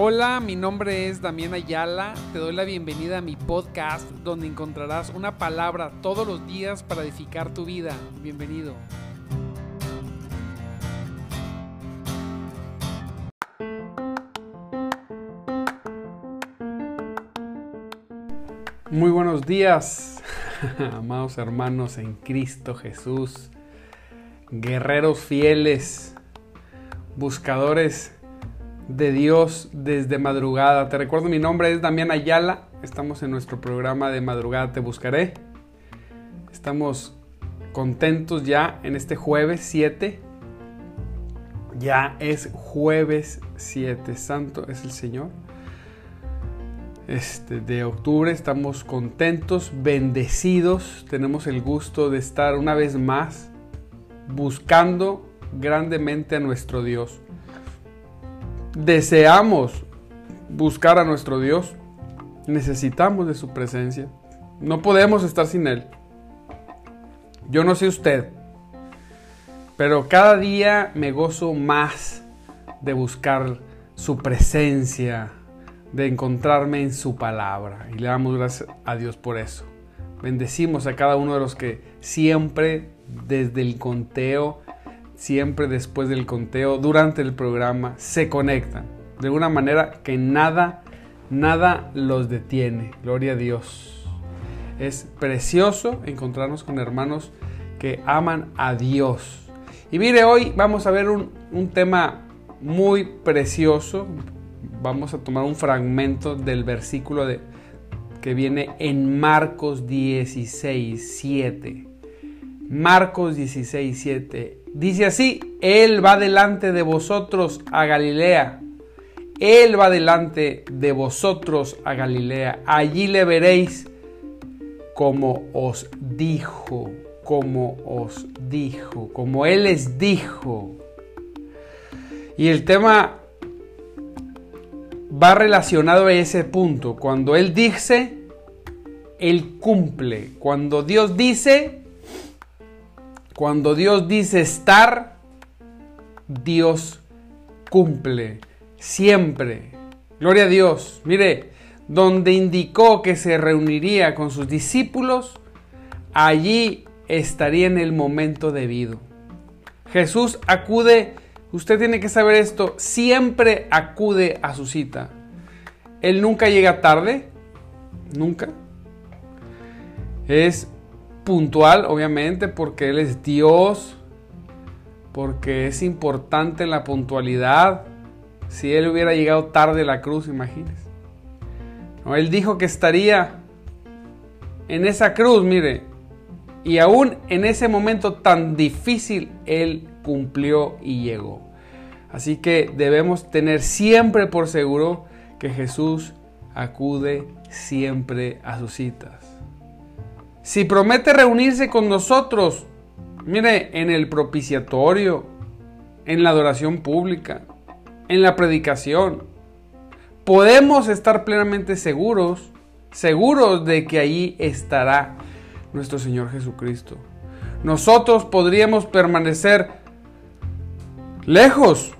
Hola, mi nombre es Damián Ayala. Te doy la bienvenida a mi podcast donde encontrarás una palabra todos los días para edificar tu vida. Bienvenido. Muy buenos días, amados hermanos en Cristo Jesús, guerreros fieles, buscadores de Dios desde madrugada. Te recuerdo, mi nombre es Damián Ayala. Estamos en nuestro programa de madrugada Te Buscaré. Estamos contentos ya en este jueves 7. Ya es jueves 7. Santo es el Señor. Este, de octubre estamos contentos, bendecidos. Tenemos el gusto de estar una vez más buscando grandemente a nuestro Dios deseamos buscar a nuestro Dios, necesitamos de su presencia. No podemos estar sin Él. Yo no sé usted, pero cada día me gozo más de buscar su presencia, de encontrarme en su palabra. Y le damos gracias a Dios por eso. Bendecimos a cada uno de los que siempre, desde el conteo, siempre después del conteo, durante el programa, se conectan. De alguna manera que nada, nada los detiene. Gloria a Dios. Es precioso encontrarnos con hermanos que aman a Dios. Y mire, hoy vamos a ver un, un tema muy precioso. Vamos a tomar un fragmento del versículo de, que viene en Marcos 16, 7. Marcos 16, 7. Dice así, Él va delante de vosotros a Galilea. Él va delante de vosotros a Galilea. Allí le veréis como os dijo, como os dijo, como Él les dijo. Y el tema va relacionado a ese punto. Cuando Él dice, Él cumple. Cuando Dios dice, cuando Dios dice estar, Dios cumple siempre. Gloria a Dios. Mire, donde indicó que se reuniría con sus discípulos, allí estaría en el momento debido. Jesús acude, usted tiene que saber esto, siempre acude a su cita. Él nunca llega tarde, nunca. Es puntual, obviamente, porque Él es Dios, porque es importante la puntualidad. Si Él hubiera llegado tarde a la cruz, imagínese. No, él dijo que estaría en esa cruz, mire, y aún en ese momento tan difícil, Él cumplió y llegó. Así que debemos tener siempre por seguro que Jesús acude siempre a sus citas. Si promete reunirse con nosotros, mire, en el propiciatorio, en la adoración pública, en la predicación, podemos estar plenamente seguros, seguros de que allí estará nuestro Señor Jesucristo. Nosotros podríamos permanecer lejos,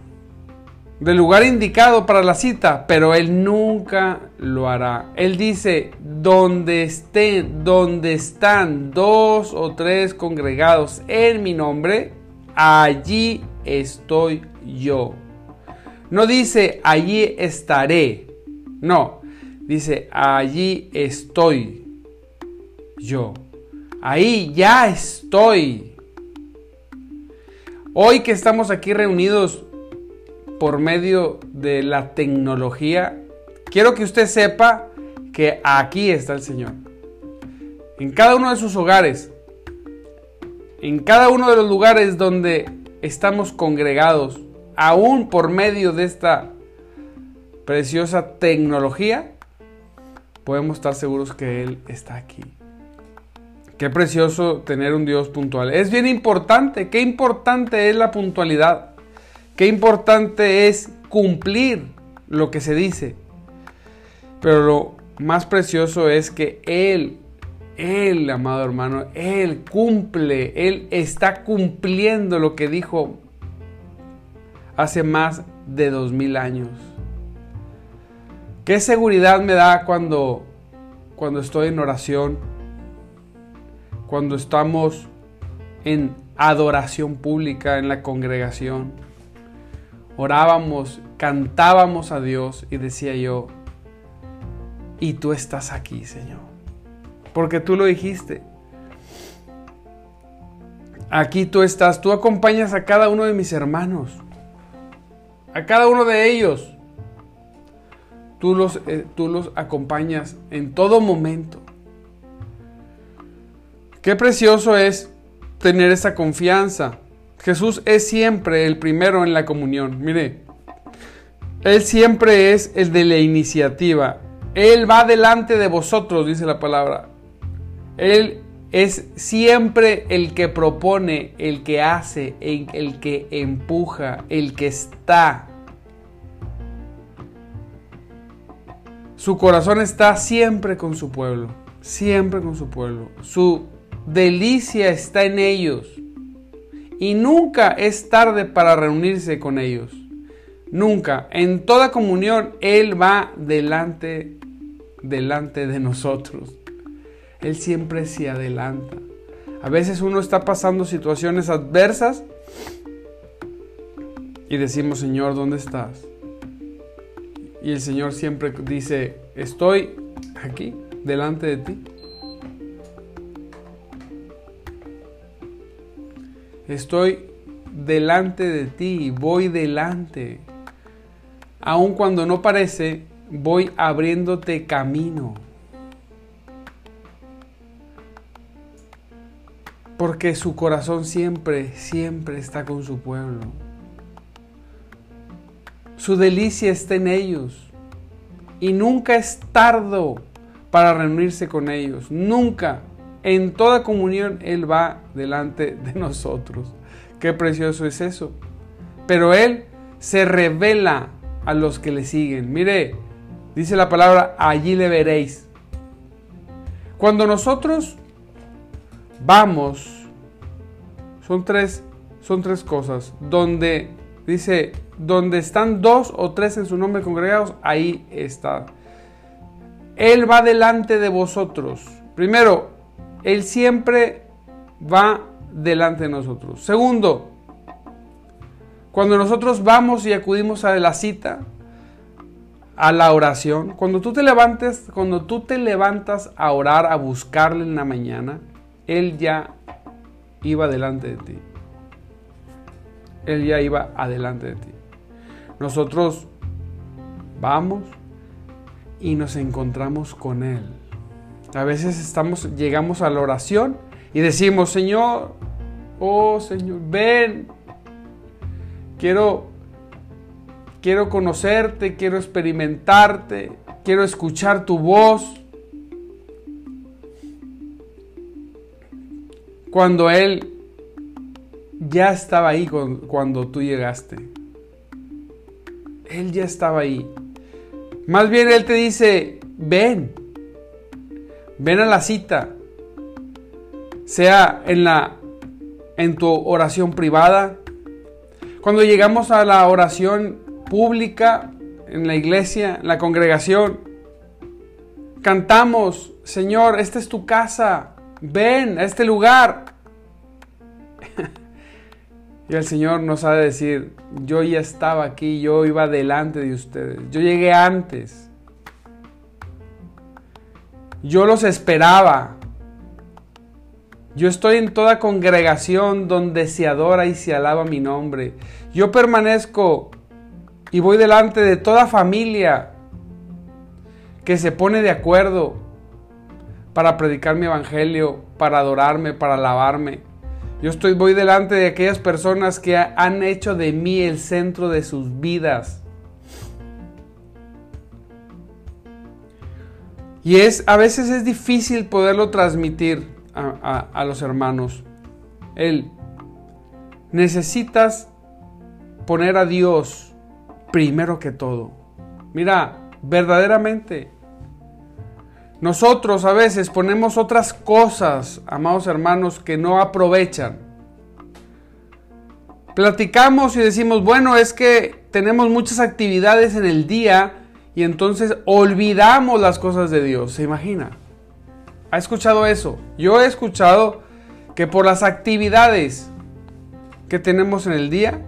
del lugar indicado para la cita, pero Él nunca lo hará. Él dice, donde estén, donde están dos o tres congregados en mi nombre, allí estoy yo. No dice, allí estaré. No, dice, allí estoy yo. Ahí ya estoy. Hoy que estamos aquí reunidos por medio de la tecnología, quiero que usted sepa que aquí está el Señor. En cada uno de sus hogares, en cada uno de los lugares donde estamos congregados, aún por medio de esta preciosa tecnología, podemos estar seguros que Él está aquí. Qué precioso tener un Dios puntual. Es bien importante, qué importante es la puntualidad. Qué importante es cumplir lo que se dice. Pero lo más precioso es que Él, Él, amado hermano, Él cumple, Él está cumpliendo lo que dijo hace más de dos mil años. ¿Qué seguridad me da cuando, cuando estoy en oración? Cuando estamos en adoración pública en la congregación. Orábamos, cantábamos a Dios y decía yo, y tú estás aquí, Señor. Porque tú lo dijiste. Aquí tú estás, tú acompañas a cada uno de mis hermanos, a cada uno de ellos. Tú los, eh, tú los acompañas en todo momento. Qué precioso es tener esa confianza. Jesús es siempre el primero en la comunión. Mire, Él siempre es el de la iniciativa. Él va delante de vosotros, dice la palabra. Él es siempre el que propone, el que hace, el, que empuja, el que está. Su corazón está siempre con su pueblo, siempre con su pueblo. Su delicia está en ellos. Y nunca es tarde para reunirse con ellos. Nunca. En toda comunión Él va delante, delante de nosotros. Él siempre se adelanta. A veces uno está pasando situaciones adversas y decimos, Señor, ¿dónde estás? Y el Señor siempre dice, estoy aquí, delante de ti. Estoy delante de ti, voy delante. Aun cuando no parece, voy abriéndote camino. Porque su corazón siempre, siempre está con su pueblo. Su delicia está en ellos. Y nunca es tardo para reunirse con ellos. Nunca. En toda comunión Él va delante de nosotros. Qué precioso es eso. Pero Él se revela a los que le siguen. Mire, dice la palabra, allí le veréis. Cuando nosotros vamos, son tres, son tres cosas. Donde dice, donde están dos o tres en su nombre congregados, ahí está. Él va delante de vosotros. Primero, Él siempre va delante de nosotros. Segundo, cuando nosotros vamos y acudimos a la cita, a la oración, cuando tú te levantes, cuando tú te levantas a orar, a buscarle en la mañana, él ya iba delante de ti. Él ya iba adelante de ti. Nosotros vamos y nos encontramos con él. A veces estamos llegamos a la oración y decimos, "Señor, oh Señor, ven. Quiero quiero conocerte, quiero experimentarte, quiero escuchar tu voz. Cuando Él ya estaba ahí cuando tú llegaste. Él ya estaba ahí. Más bien Él te dice, ven, ven a la cita, sea en, la, en tu oración privada. Cuando llegamos a la oración pública, en la iglesia, en la congregación. Cantamos, Señor, esta es tu casa, ven a este lugar. y el Señor nos ha de decir, yo ya estaba aquí, yo iba delante de ustedes, yo llegué antes. Yo los esperaba. Yo estoy en toda congregación donde se adora y se alaba mi nombre. Yo permanezco y voy delante de toda familia que se pone de acuerdo para predicar mi evangelio, para adorarme, para alabarme. Yo estoy voy delante de aquellas personas que han hecho de mí el centro de sus vidas. Y es a veces es difícil poderlo transmitir a, los hermanos. Él necesitas poner a Dios primero que todo. Mira, verdaderamente, nosotros a veces ponemos otras cosas, amados hermanos, que no aprovechan. Platicamos y decimos, bueno, es que tenemos muchas actividades en el día y entonces olvidamos las cosas de Dios. ¿Se imagina? ¿Ha escuchado eso? Yo he escuchado que por las actividades que tenemos en el día,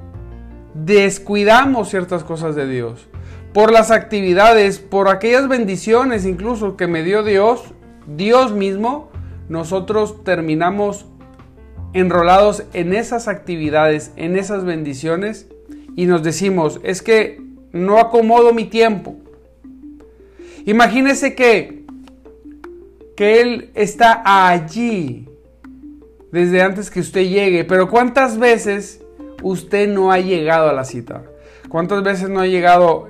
descuidamos ciertas cosas de Dios. Por las actividades, por aquellas bendiciones incluso que me dio Dios, Dios mismo, nosotros terminamos enrolados en esas actividades, en esas bendiciones, y nos decimos, es que no acomodo mi tiempo. Imagínese que, que Él está allí desde antes que usted llegue, pero ¿cuántas veces usted no ha llegado a la cita? ¿Cuántas veces no ha llegado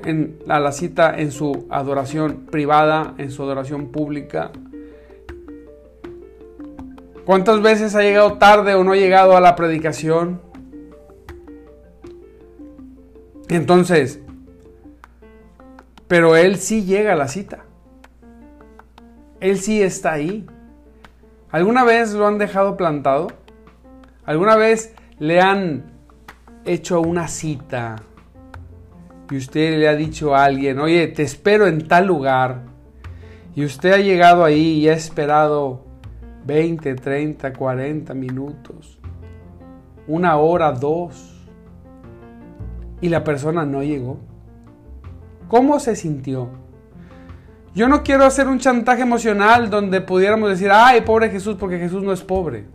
a la cita en su adoración privada, en su adoración pública? ¿Cuántas veces ha llegado tarde o no ha llegado a la predicación? Entonces, pero él sí llega a la cita. Él sí está ahí. ¿Alguna vez lo han dejado plantado? ¿Alguna vez le han hecho una cita y usted le ha dicho a alguien, oye, te espero en tal lugar? Y usted ha llegado ahí y ha esperado 20, 30, 40 minutos, una hora, dos, y la persona no llegó. ¿Cómo se sintió? Yo no quiero hacer un chantaje emocional donde pudiéramos decir, ay, pobre Jesús, porque Jesús no es pobre.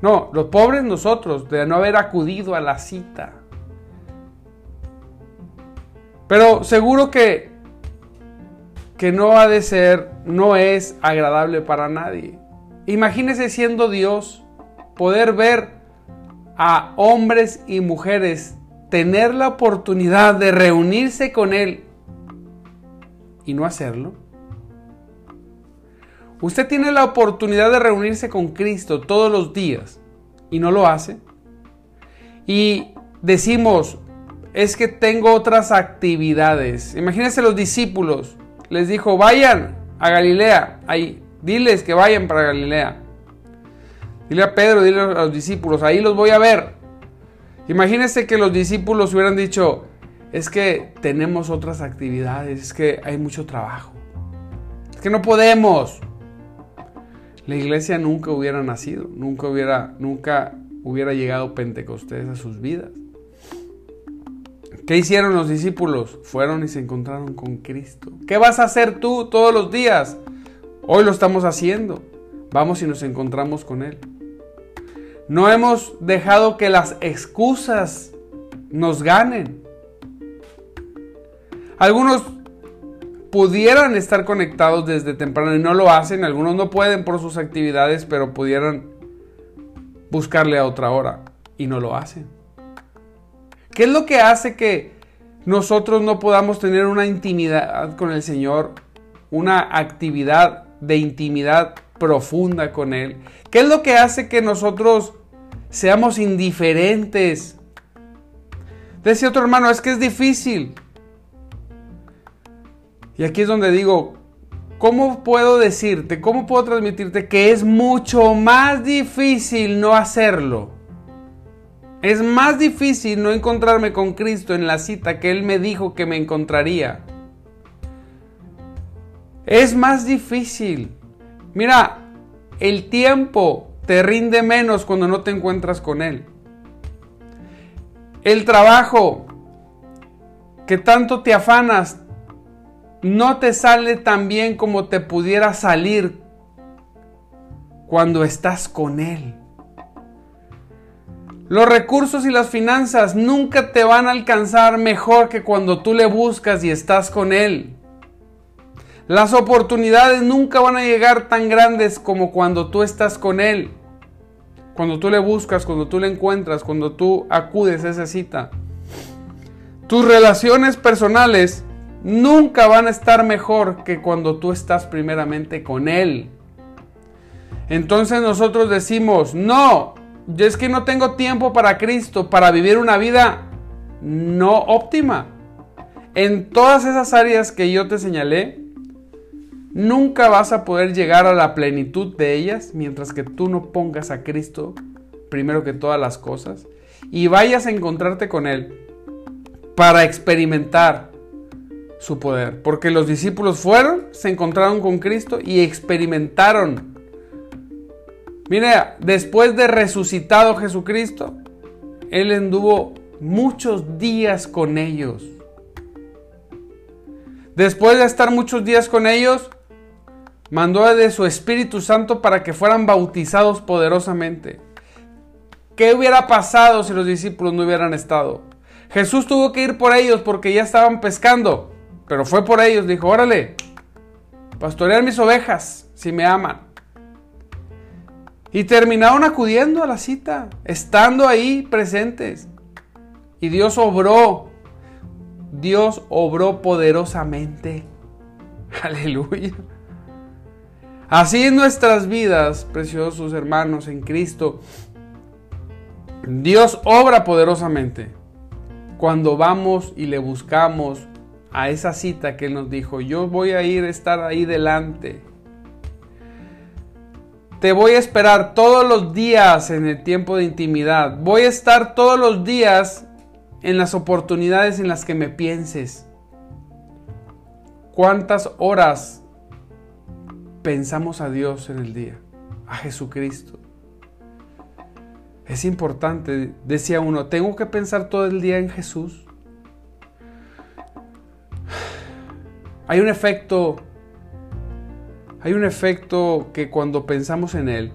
No, los pobres nosotros, de no haber acudido a la cita. Pero seguro que, que no ha de ser, no es agradable para nadie. Imagínese siendo Dios, poder ver a hombres y mujeres tener la oportunidad de reunirse con Él y no hacerlo? Usted tiene la oportunidad de reunirse con Cristo todos los días y no lo hace. Y decimos, es que tengo otras actividades. Imagínense los discípulos. Les dijo, vayan a Galilea. Ahí, diles que vayan para Galilea. Dile a Pedro, dile a los discípulos, ahí los voy a ver. Imagínense que los discípulos hubieran dicho, es que tenemos otras actividades, es que hay mucho trabajo, es que no podemos. La iglesia nunca hubiera nacido, nunca hubiera, nunca hubiera llegado Pentecostés a sus vidas. ¿Qué hicieron los discípulos? Fueron y se encontraron con Cristo. ¿Qué vas a hacer tú todos los días? Hoy lo estamos haciendo. Vamos y nos encontramos con Él. No hemos dejado que las excusas nos ganen. Algunos pudieran estar conectados desde temprano y no lo hacen. Algunos no pueden por sus actividades, pero pudieran buscarle a otra hora y no lo hacen. ¿Qué es lo que hace que nosotros no podamos tener una intimidad con el Señor? Una actividad de intimidad profunda con Él. ¿Qué es lo que hace que nosotros seamos indiferentes? Decía otro hermano, es que es difícil. Y aquí es donde digo, ¿cómo puedo decirte, cómo puedo transmitirte que es mucho más difícil no hacerlo? Es más difícil no encontrarme con Cristo en la cita que Él me dijo que me encontraría. Es más difícil. Mira, el tiempo te rinde menos cuando no te encuentras con Él. El trabajo que tanto te afanas no te sale tan bien como te pudiera salir cuando estás con Él. Los recursos y las finanzas nunca te van a alcanzar mejor que cuando tú le buscas y estás con Él. Las oportunidades nunca van a llegar tan grandes como cuando tú estás con Él. Cuando tú le buscas, cuando tú le encuentras, cuando tú acudes a esa cita. Tus relaciones personales nunca van a estar mejor que cuando tú estás primeramente con Él. Entonces nosotros decimos, no, yo es que no tengo tiempo para Cristo, para vivir una vida no óptima. En todas esas áreas que yo te señalé, nunca vas a poder llegar a la plenitud de ellas mientras que tú no pongas a Cristo primero que todas las cosas y vayas a encontrarte con Él para experimentar su poder, porque los discípulos fueron, se encontraron con Cristo y experimentaron. Mire, después de resucitado Jesucristo, Él anduvo muchos días con ellos. Después de estar muchos días con ellos, mandó de su Espíritu Santo para que fueran bautizados poderosamente. ¿Qué hubiera pasado si los discípulos no hubieran estado? Jesús tuvo que ir por ellos porque ya estaban pescando, pero fue por ellos, dijo, órale, pastorear mis ovejas si me aman. Y terminaron acudiendo a la cita, estando ahí presentes. Y Dios obró, Dios obró poderosamente. Aleluya. Así en nuestras vidas, preciosos hermanos en Cristo, Dios obra poderosamente cuando vamos y le buscamos a esa cita que nos dijo, yo voy a ir a estar ahí delante. Te voy a esperar todos los días en el tiempo de intimidad. Voy a estar todos los días en las oportunidades en las que me pienses. ¿Cuántas horas pensamos a Dios en el día, a Jesucristo. Es importante, decía uno, tengo que pensar todo el día en Jesús. Hay un efecto, hay un efecto que cuando pensamos en Él,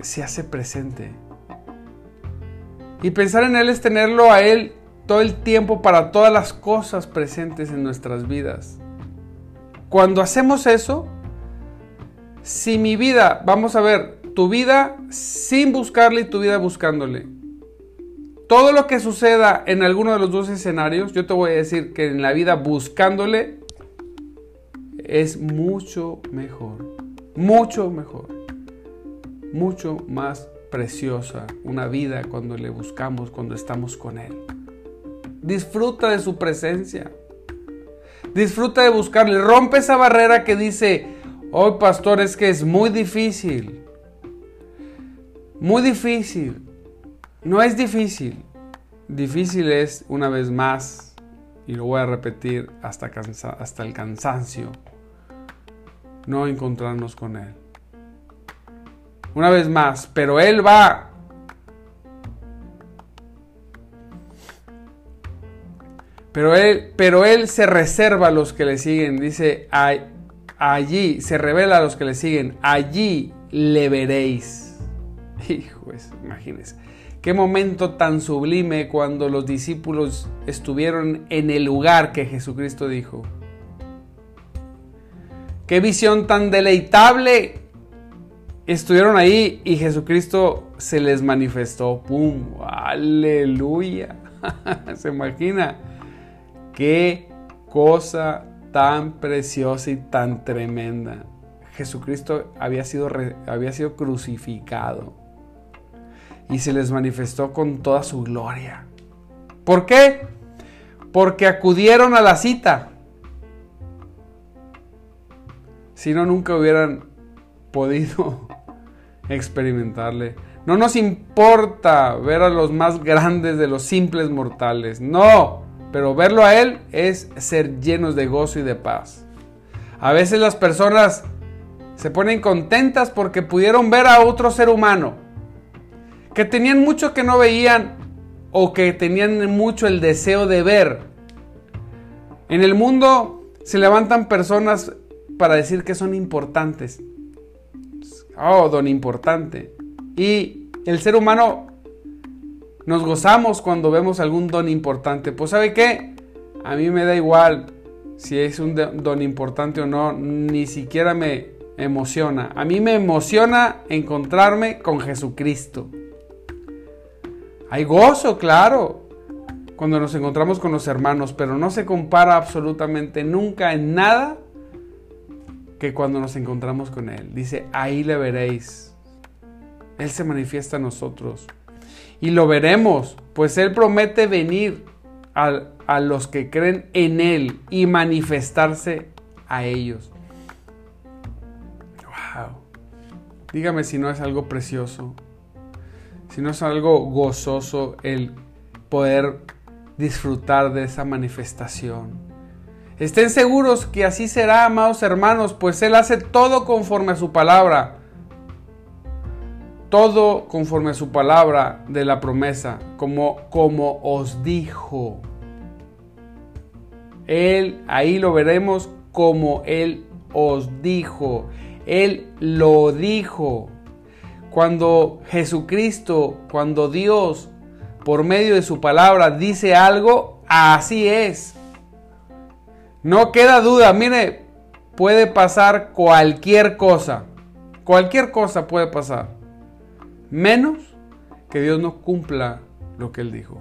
se hace presente. Y pensar en Él es tenerlo a Él todo el tiempo para todas las cosas presentes en nuestras vidas. Cuando hacemos eso, si mi vida, vamos a ver, tu vida sin buscarle y tu vida buscándole. Todo lo que suceda en alguno de los dos escenarios, yo te voy a decir que en la vida buscándole es mucho mejor. Mucho mejor. Mucho más preciosa una vida cuando le buscamos, cuando estamos con Él. Disfruta de su presencia. Disfruta de buscarle. Rompe esa barrera que dice, hoy pastor, es que es muy difícil. Muy difícil. No es difícil. Difícil es, una vez más, y lo voy a repetir hasta, hasta el cansancio, no encontrarnos con Él. Una vez más, pero Él va Pero él, pero él se reserva a los que le siguen. Dice, allí, se revela a los que le siguen. Allí le veréis. Hijo, imagínense. Qué momento tan sublime cuando los discípulos estuvieron en el lugar que Jesucristo dijo. Qué visión tan deleitable. Estuvieron ahí y Jesucristo se les manifestó. ¡Pum! ¡Aleluya! ¿Se imagina? Qué cosa tan preciosa y tan tremenda. Jesucristo había sido, había sido crucificado y se les manifestó con toda su gloria. ¿Por qué? Porque acudieron a la cita. Si no, nunca hubieran podido experimentarle. No nos importa ver a los más grandes de los simples mortales. No. Pero verlo a Él es ser llenos de gozo y de paz. A veces las personas se ponen contentas porque pudieron ver a otro ser humano, que tenían mucho que no veían o que tenían mucho el deseo de ver. En el mundo se levantan personas para decir que son importantes. Oh, don importante. Y el ser humano nos gozamos cuando vemos algún don importante. Pues ¿sabe qué? A mí me da igual si es un don importante o no, ni siquiera me emociona. A mí me emociona encontrarme con Jesucristo. Hay gozo, claro, cuando nos encontramos con los hermanos, pero no se compara absolutamente nunca en nada que cuando nos encontramos con Él. Dice, ahí le veréis. Él se manifiesta a nosotros. Y lo veremos, pues Él promete venir a, los que creen en Él y manifestarse a ellos. Wow. Dígame si no es algo precioso, si no es algo gozoso el poder disfrutar de esa manifestación. Estén seguros que así será, amados hermanos, pues Él hace todo conforme a su palabra. Todo conforme a su palabra de la promesa, como, como os dijo. Él, ahí lo veremos como Él os dijo. Él lo dijo. Cuando Jesucristo, cuando Dios, por medio de su palabra, dice algo, así es. No queda duda, mire, puede pasar cualquier cosa. Cualquier cosa puede pasar. Menos que Dios no cumpla lo que Él dijo.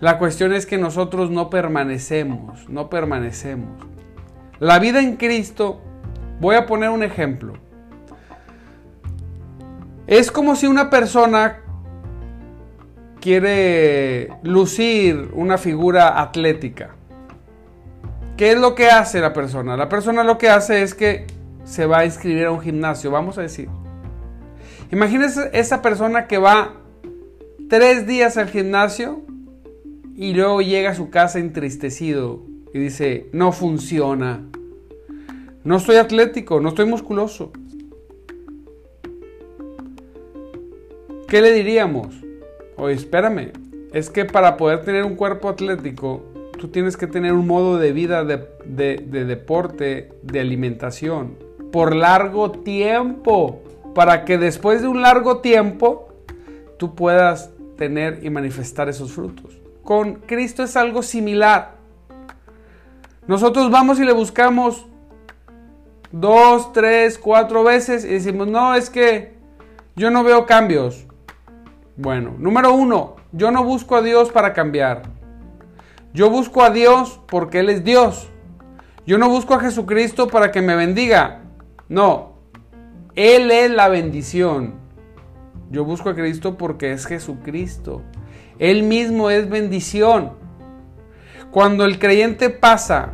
La cuestión es que nosotros no permanecemos, no permanecemos. La vida en Cristo, voy a poner un ejemplo. Es como si una persona quiere lucir una figura atlética. ¿Qué es lo que hace la persona? La persona lo que hace es que se va a inscribir a un gimnasio, vamos a decir. Imagínese esa persona que va tres días al gimnasio y luego llega a su casa entristecido y dice, no funciona. No estoy atlético, no estoy musculoso. ¿Qué le diríamos? Oye, espérame, es que para poder tener un cuerpo atlético tú tienes que tener un modo de vida de, deporte, de alimentación, por largo tiempo, para que después de un largo tiempo tú puedas tener y manifestar esos frutos. Con Cristo es algo similar. Nosotros vamos y le buscamos dos, tres, cuatro veces y decimos, no, es que yo no veo cambios. Bueno, número uno, yo no busco a Dios para cambiar. Yo busco a Dios porque Él es Dios. Yo no busco a Jesucristo para que me bendiga. No, Él es la bendición. Yo busco a Cristo porque es Jesucristo. Él mismo es bendición. Cuando el creyente pasa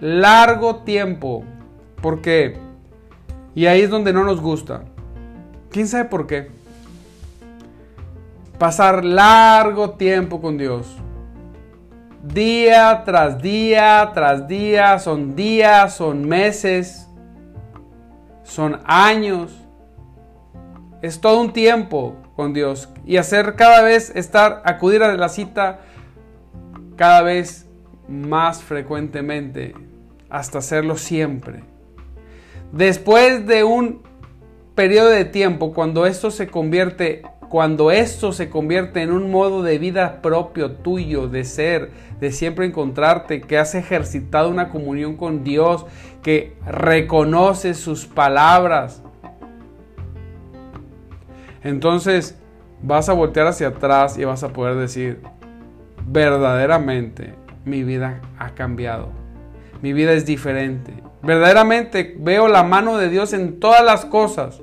largo tiempo, ¿por qué? Y ahí es donde no nos gusta. ¿Quién sabe por qué? Pasar largo tiempo con Dios día tras día tras día, son días, son meses, son años. Es todo un tiempo con Dios y hacer cada vez estar, acudir a la cita cada vez más frecuentemente, hasta hacerlo siempre. Después de un periodo de tiempo, cuando esto se convierte cuando esto se convierte en un modo de vida propio tuyo, de ser, de siempre encontrarte, que has ejercitado una comunión con Dios, que reconoces sus palabras, entonces vas a voltear hacia atrás y vas a poder decir, verdaderamente mi vida ha cambiado, mi vida es diferente, verdaderamente veo la mano de Dios en todas las cosas.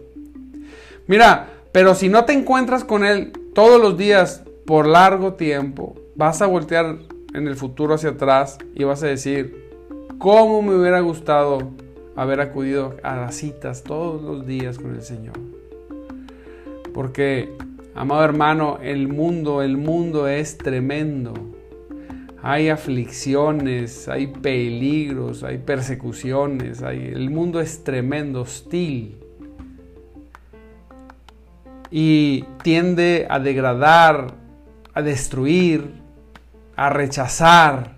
Mira, pero si no te encuentras con Él todos los días por largo tiempo, vas a voltear en el futuro hacia atrás y vas a decir, ¿cómo me hubiera gustado haber acudido a las citas todos los días con el Señor? Porque, amado hermano, el mundo, el mundo es tremendo. Hay aflicciones, hay peligros, hay persecuciones, el mundo es tremendo, hostil y tiende a degradar, a destruir, a rechazar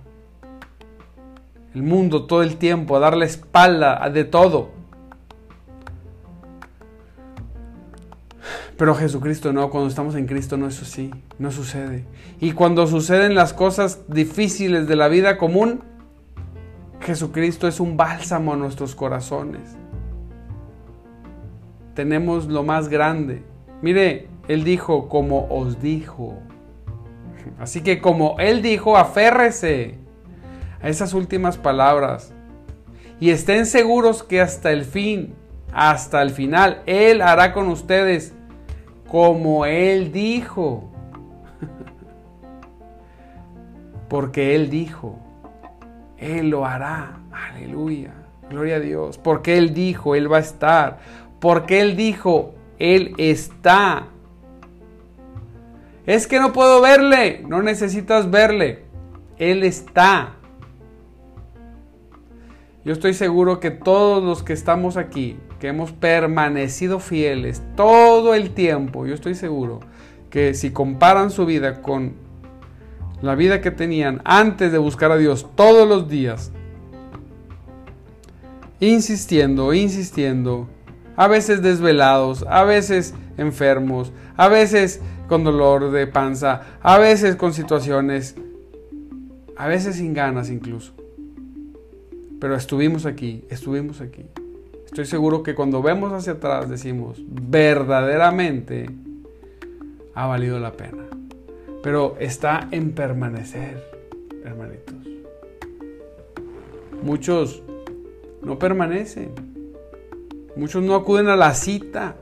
el mundo todo el tiempo, a darle espalda a de todo. Pero Jesucristo no, cuando estamos en Cristo no es así, no sucede. Y cuando suceden las cosas difíciles de la vida común, Jesucristo es un bálsamo a nuestros corazones. Tenemos lo más grande, Mire, Él dijo como os dijo. Así que como Él dijo, aférrese a esas últimas palabras. Y estén seguros que hasta el fin, hasta el final, Él hará con ustedes como Él dijo. Porque Él dijo, Él lo hará. Aleluya. Gloria a Dios. Porque Él dijo, Él va a estar. Porque Él dijo, él está. Es que no puedo verle. No necesitas verle. Él está. Yo estoy seguro que todos los que estamos aquí, que hemos permanecido fieles todo el tiempo, yo estoy seguro que si comparan su vida con la vida que tenían antes de buscar a Dios todos los días, insistiendo, insistiendo, a veces desvelados, a veces enfermos, a veces con dolor de panza, a veces con situaciones, a veces sin ganas incluso. Pero estuvimos aquí, estuvimos aquí. Estoy seguro que cuando vemos hacia atrás decimos, verdaderamente ha valido la pena. Pero está en permanecer, hermanitos. Muchos no permanecen. Muchos no acuden a la cita.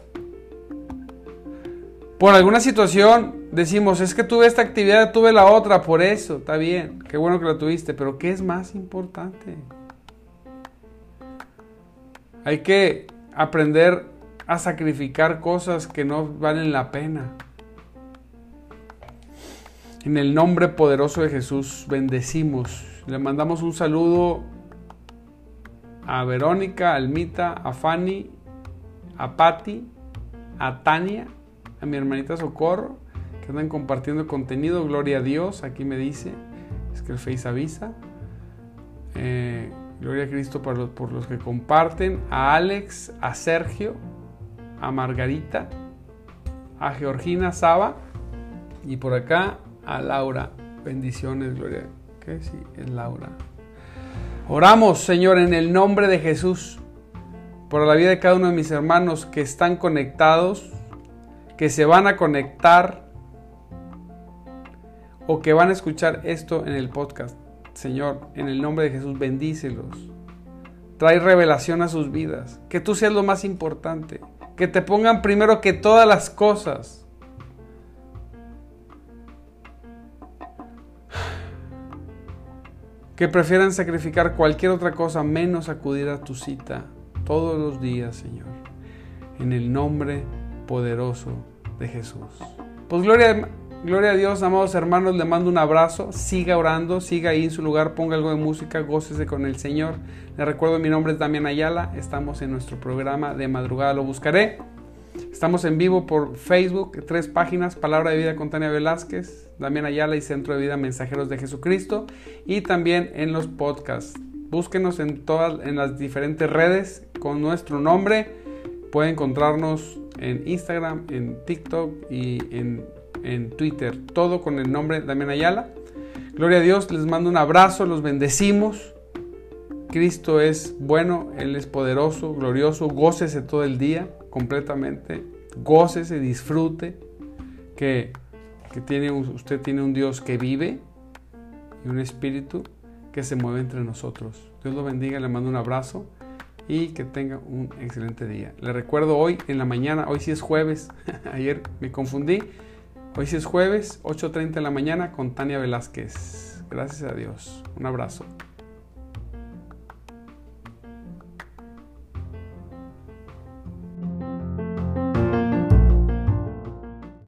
Por alguna situación decimos, es que tuve esta actividad, tuve la otra, por eso, está bien, qué bueno que la tuviste, pero ¿qué es más importante? Hay que aprender a sacrificar cosas que no valen la pena. En el nombre poderoso de Jesús bendecimos. Le mandamos un saludo a Verónica, a Almita, a Fanny, a Patti, a Tania, a mi hermanita Socorro, que andan compartiendo contenido. Gloria a Dios, aquí me dice, es que el Face avisa. Eh, Gloria a Cristo por los, por los que comparten. A Alex, a Sergio, a Margarita, a Georgina Saba y por acá a Laura. Bendiciones, Gloria. ¿Qué? Sí, es Laura. Oramos, Señor, en el nombre de Jesús, por la vida de cada uno de mis hermanos que están conectados, que se van a conectar o que van a escuchar esto en el podcast. Señor, en el nombre de Jesús, bendícelos. Trae revelación a sus vidas. Que tú seas lo más importante. Que te pongan primero que todas las cosas. Que prefieran sacrificar cualquier otra cosa menos acudir a tu cita todos los días, Señor. En el nombre poderoso de Jesús. Pues gloria Gloria a Dios, amados hermanos, le mando un abrazo, siga orando, siga ahí en su lugar, ponga algo de música, gócese con el Señor. Le recuerdo, mi nombre es Damián Ayala, estamos en nuestro programa de madrugada Lo Buscaré. Estamos en vivo por Facebook, tres páginas, Palabra de Vida con Tania Velázquez, Damián Ayala y Centro de Vida Mensajeros de Jesucristo, y también en los podcasts. Búsquenos en todas en las diferentes redes con nuestro nombre. Puede encontrarnos en Instagram, en TikTok y en en Twitter, todo con el nombre Damián Ayala. Gloria a Dios, les mando un abrazo, los bendecimos. Cristo es bueno, Él es poderoso, glorioso, gócese todo el día completamente, gócese, disfrute, que, que tiene, usted tiene un Dios que vive y un espíritu que se mueve entre nosotros. Dios lo bendiga, le mando un abrazo y que tenga un excelente día. Le recuerdo hoy en la mañana, hoy sí es jueves, ayer me confundí. Hoy sí es jueves, 8.30 de la mañana con Tania Velázquez. Gracias a Dios. Un abrazo.